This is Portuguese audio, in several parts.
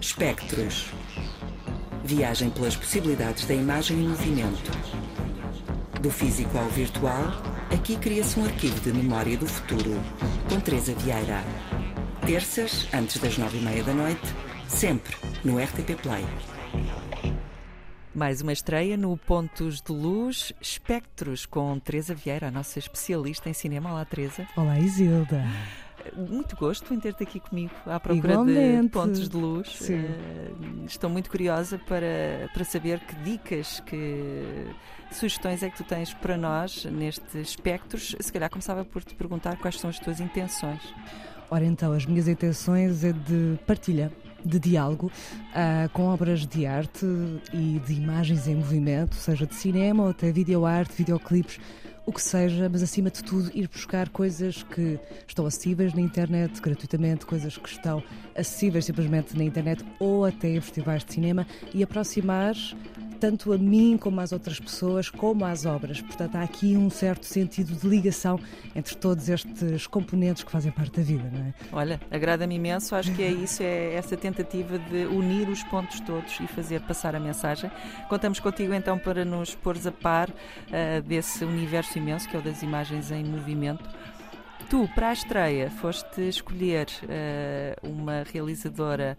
Espectros. Viagem pelas possibilidades da imagem em movimento. Do físico ao virtual, aqui cria-se um arquivo de memória do futuro. Com Teresa Vieira. Terças, antes das nove e meia da noite, sempre no RTP Play. Mais uma estreia no Pontos de Luz, Espectros, com Teresa Vieira, a nossa especialista em cinema. Olá, Teresa. Olá, Isilda. Muito gosto em ter-te aqui comigo à procura Igualmente. de pontos de luz. Eh, estou muito curiosa para, para saber que dicas, que sugestões é que tu tens para nós nestes espectros. Se calhar começava por te perguntar quais são as tuas intenções. Ora então, as minhas intenções é de partilha, de diálogo ah, com obras de arte e de imagens em movimento, seja de cinema ou até videoarte, videoclipes, o que seja, mas acima de tudo ir buscar coisas que estão acessíveis na internet gratuitamente, coisas que estão acessíveis simplesmente na internet ou até em festivais de cinema e aproximar tanto a mim como às outras pessoas, como às obras. Portanto, há aqui um certo sentido de ligação entre todos estes componentes que fazem parte da vida, não é? Olha, agrada-me imenso, acho que é isso, é essa tentativa de unir os pontos todos e fazer passar a mensagem. Contamos contigo então para nos pôres a par ah, desse universo imenso que é o das imagens em movimento. Tu, para a estreia, foste escolher ah, uma realizadora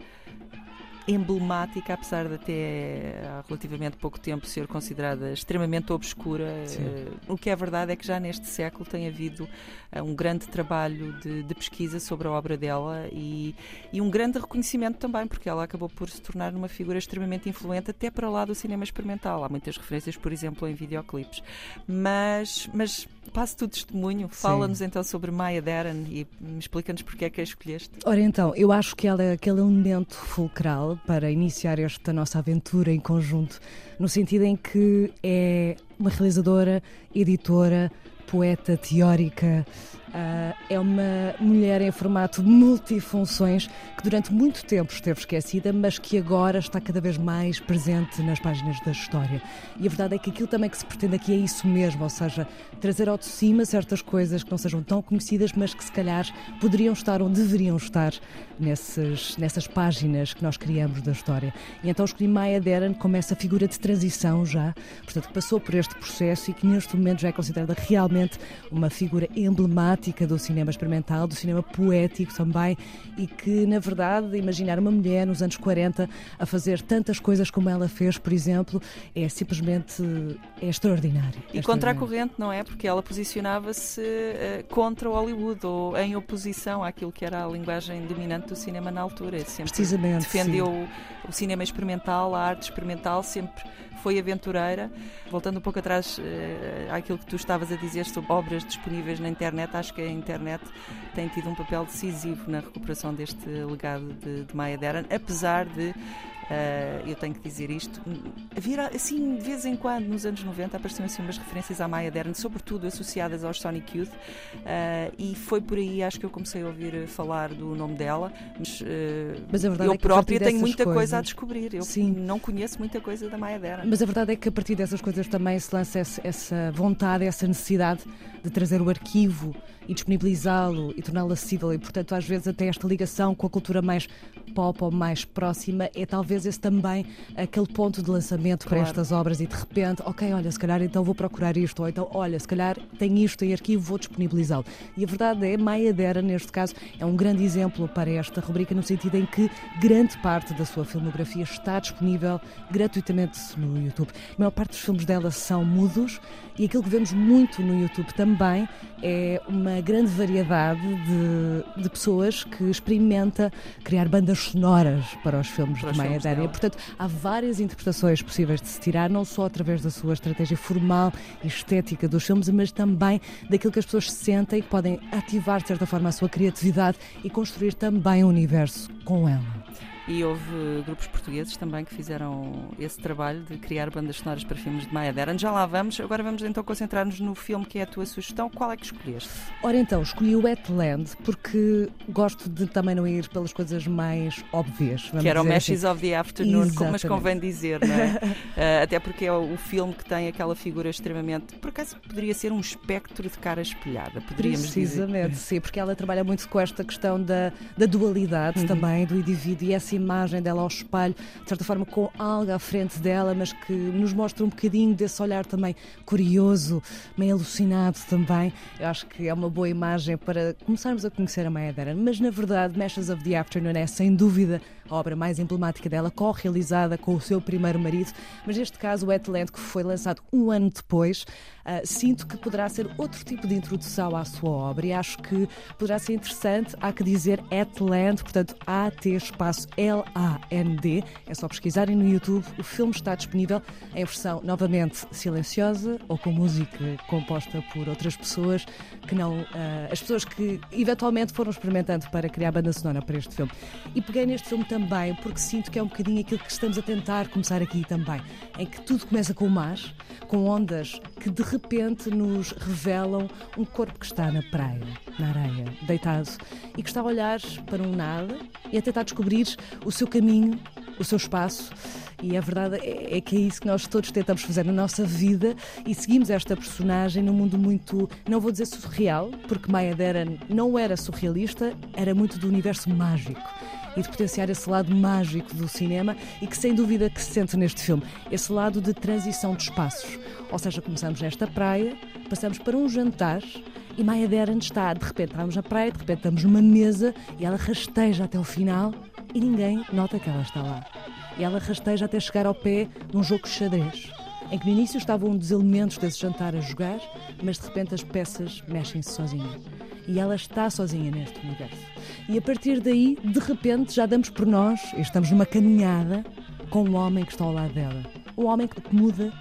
emblemática, apesar de até há relativamente pouco tempo ser considerada extremamente obscura. Sim. Eh, o que é verdade é que já neste século tem havido eh, um grande trabalho de, de pesquisa sobre a obra dela e, e um grande reconhecimento também, porque ela acabou por se tornar uma figura extremamente influente até para lá do cinema experimental. Há muitas referências, por exemplo, em videoclipes. Mas, mas passo-te o testemunho, fala-nos então sobre Maya Deren e me explica-nos porque é que a escolheste. Ora então, eu acho que ela é aquele elemento fulcral para iniciar esta nossa aventura em conjunto, no sentido em que é uma realizadora, editora, poeta teórica, ah, é uma mulher em formato multifunções que durante muito tempo esteve esquecida, mas que agora está cada vez mais presente nas páginas da história. E a verdade é que aquilo também que se pretende aqui é isso mesmo, ou seja, trazer ao de cima certas coisas que não sejam tão conhecidas, mas que se calhar poderiam estar ou deveriam estar nesses, nessas páginas que nós criamos da história. E então escolhi Maya Deren como essa figura de transição já, portanto, que passou por este processo e que neste momento já é considerada realmente uma figura emblemática do cinema experimental, do cinema poético também, e que, na verdade, imaginar uma mulher nos anos 40 a fazer tantas coisas como ela fez, por exemplo, é simplesmente é extraordinário. E É contra a corrente, não é? Porque ela posicionava-se eh, contra Hollywood ou em oposição àquilo que era a linguagem dominante do cinema na altura. Sempre Precisamente, defendeu sim. o, o cinema experimental, a arte experimental, sempre foi aventureira. Voltando um pouco atrás eh, àquilo que tu estavas a dizer sobre obras disponíveis na internet, acho que a internet tem tido um papel decisivo na recuperação deste legado de, de Maya Deren, apesar de eu tenho que dizer isto. Havia, assim, de vez em quando, nos anos 90, apareciam assim umas referências à Maya Deren, sobretudo associadas aos Sonic Youth, uh, e foi por aí, acho que eu comecei a ouvir falar do nome dela, mas, uh, Mas a verdade eu é que própria tenho muita coisa a coisas- descobrir. Eu Sim. não conheço muita coisa da Maya Deren. Mas a verdade é que a partir dessas coisas também se lança essa vontade, essa necessidade de trazer o arquivo e disponibilizá-lo e torná-lo acessível. E, portanto, às vezes até esta ligação com a cultura mais pop ou mais próxima é talvez esse também aquele ponto de lançamento Claro. para estas obras e de repente, ok, olha, se calhar então vou procurar isto, ou então, olha, se calhar tenho isto em arquivo, vou disponibilizá-lo. E a verdade é, Maya Deren, neste caso, é um grande exemplo para esta rubrica no sentido em que grande parte da sua filmografia está disponível gratuitamente no YouTube. A maior parte dos filmes dela são mudos e aquilo que vemos muito no YouTube também é uma grande variedade de, de pessoas que experimenta criar bandas sonoras para os filmes Para de os Maya Portanto, há várias interpretações possíveis de se tirar, não só através da sua estratégia formal e estética dos filmes, mas também daquilo que as pessoas sentem e que podem ativar, de certa forma, a sua criatividade e construir também um universo com ela. E houve grupos portugueses também que fizeram esse trabalho de criar bandas sonoras para filmes de Maya Deren. Já lá vamos, agora vamos então concentrar-nos no filme que é a tua sugestão. Qual é que escolheste? Ora então, escolhi o Wetland porque gosto de também não ir pelas coisas mais óbvias. que era o dizer Meshes assim. of the Afternoon, mas Exatamente. convém dizer, não é? Eh, até porque é o filme que tem aquela figura extremamente. Por acaso poderia ser um espectro de cara espelhada, poderíamos dizer. Precisamente, sim, porque ela trabalha muito com esta questão da, da dualidade Uhum. também do indivíduo e essa imagem dela ao espelho, de certa forma com algo à frente dela, mas que nos mostra um bocadinho desse olhar também curioso, meio alucinado também. Eu acho que é uma boa imagem para começarmos a conhecer a Maya Deren, mas na verdade Meshes of the Afternoon é sem dúvida a obra mais emblemática dela, co-realizada com o seu primeiro marido, mas neste caso o Wetland, que foi lançado um ano depois, uh, sinto que poderá ser outro tipo de introdução à sua obra e acho que poderá ser interessante, há que dizer Atland, portanto A-T espaço L-A-N-D, é só pesquisarem no YouTube, o filme está disponível em versão novamente silenciosa ou com música composta por outras pessoas que não, uh, as pessoas que eventualmente foram experimentando para criar banda sonora para este filme. E peguei neste filme também porque sinto que é um bocadinho aquilo que estamos a tentar começar aqui também, em que tudo começa com o mar, com ondas que de repente nos revelam um corpo que está na praia, na areia, deitado, e que está a olhar para um nada e a tentar descobrir o seu caminho, o seu espaço. E a verdade é, é que é isso que nós todos tentamos fazer na nossa vida. E seguimos esta personagem num mundo muito, não vou dizer surreal, porque Maya Deren não era surrealista, era muito do universo mágico e de potenciar esse lado mágico do cinema e que sem dúvida que se sente neste filme, esse lado de transição de espaços. Ou seja, começamos nesta praia, passamos para um jantar e Maya Deren está, de repente estamos na praia, de repente estamos numa mesa e ela rasteja até o final e ninguém nota que ela está lá. E ela rasteja até chegar ao pé de um jogo de xadrez em que no início estavam um dos elementos desse jantar a jogar, mas de repente as peças mexem-se sozinhas. E ela está sozinha neste universo. E a partir daí, de repente, já damos por nós, e estamos numa caminhada com um homem que está ao lado dela. Um homem que muda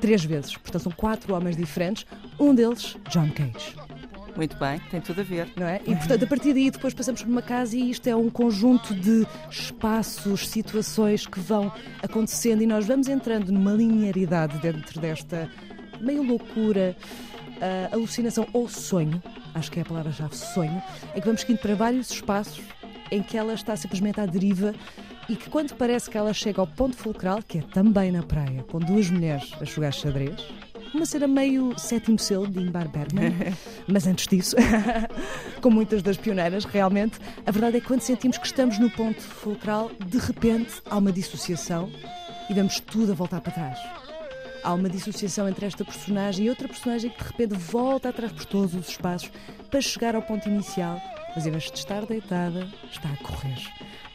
três vezes. Portanto, são quatro homens diferentes. Um deles, John Cage. Muito bem, tem tudo a ver. Não é? E portanto, a partir daí, depois passamos por uma casa e isto é um conjunto de espaços, situações que vão acontecendo e nós vamos entrando numa linearidade dentro desta meio loucura, uh, alucinação ou sonho, acho que é a palavra-chave sonho, em que vamos seguindo para vários espaços em que ela está simplesmente à deriva e que quando parece que ela chega ao ponto fulcral, que é também na praia, com duas mulheres a jogar xadrez, uma cena meio sétimo selo de Ingmar Bergman, mas antes disso, com muitas das pioneiras, realmente, a verdade é que quando sentimos que estamos no ponto fulcral, de repente há uma dissociação e vemos tudo a voltar para trás. Há uma dissociação entre esta personagem e outra personagem que de repente volta atrás por todos os espaços para chegar ao ponto inicial, mas em vez de estar deitada, está a correr.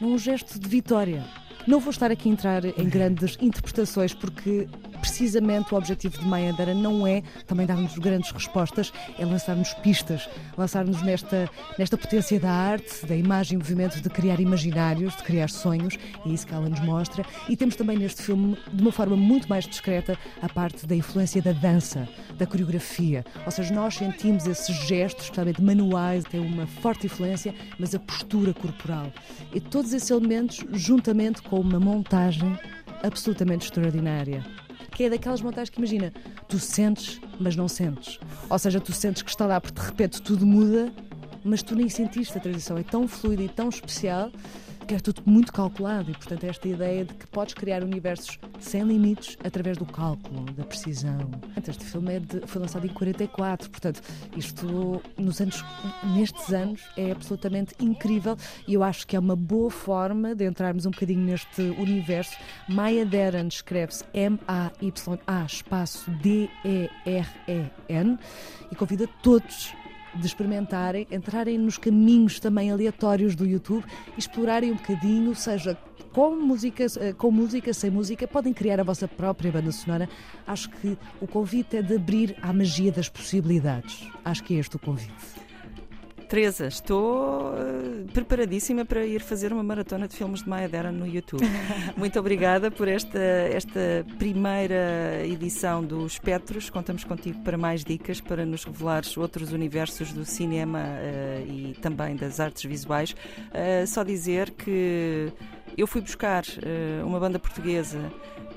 Num gesto de vitória. Não vou estar aqui a entrar em grandes interpretações porque precisamente o objetivo de Maya Dara não é também dar-nos grandes respostas, é lançar-nos pistas, lançar-nos nesta, nesta potência da arte, da imagem e movimento de criar imaginários, de criar sonhos, e é isso que ela nos mostra. E temos também neste filme, de uma forma muito mais discreta, a parte da influência da dança, da coreografia. Ou seja, nós sentimos esses gestos, especialmente manuais, têm uma forte influência, mas a postura corporal. E todos esses elementos, juntamente com uma montagem absolutamente extraordinária que é daquelas montagens que imagina, tu sentes, mas não sentes. Ou seja, tu sentes que está lá porque de repente tudo muda, mas tu nem sentiste a transição. É tão fluida e tão especial é tudo muito calculado e, portanto, esta ideia de que podes criar universos sem limites através do cálculo, da precisão. Este filme é de, foi lançado em 44, portanto, isto nos anos, nestes anos é absolutamente incrível e eu acho que é uma boa forma de entrarmos um bocadinho neste universo. Maya Deren escreve-se M-A-Y-A espaço D-E-R-E-N e convida todos de experimentarem, entrarem nos caminhos também aleatórios do YouTube explorarem um bocadinho, seja com música, eh, com música, sem música, podem criar a vossa própria banda sonora. Acho que o convite é de abrir à magia das possibilidades. Acho que é este o convite. Teresa, estou uh, preparadíssima para ir fazer uma maratona de filmes de Maya Dera no YouTube. Muito obrigada por esta, esta primeira edição do Espectros. Contamos contigo para mais dicas, para nos revelares outros universos do cinema uh, e também das artes visuais. Uh, só dizer que eu fui buscar uma banda portuguesa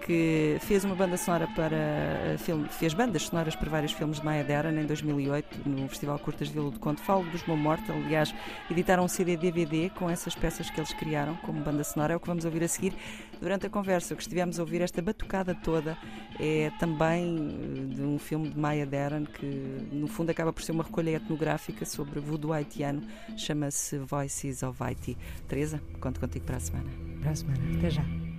que fez uma banda sonora para filme, fez bandas sonoras para vários filmes de Maya Deren em 2008 no Festival Curtas de Vila do Conde. Falo dos Meu Morte, aliás, editaram um CD DVD com essas peças que eles criaram como banda sonora. É o que vamos ouvir a seguir. Durante a conversa, o que estivemos a ouvir, esta batucada toda, é também de um filme de Maya Deren que, no fundo, acaba por ser uma recolha etnográfica sobre voodoo haitiano. Chama-se Voices of Haiti. Teresa, conto contigo para a semana. Para a semana. Até já.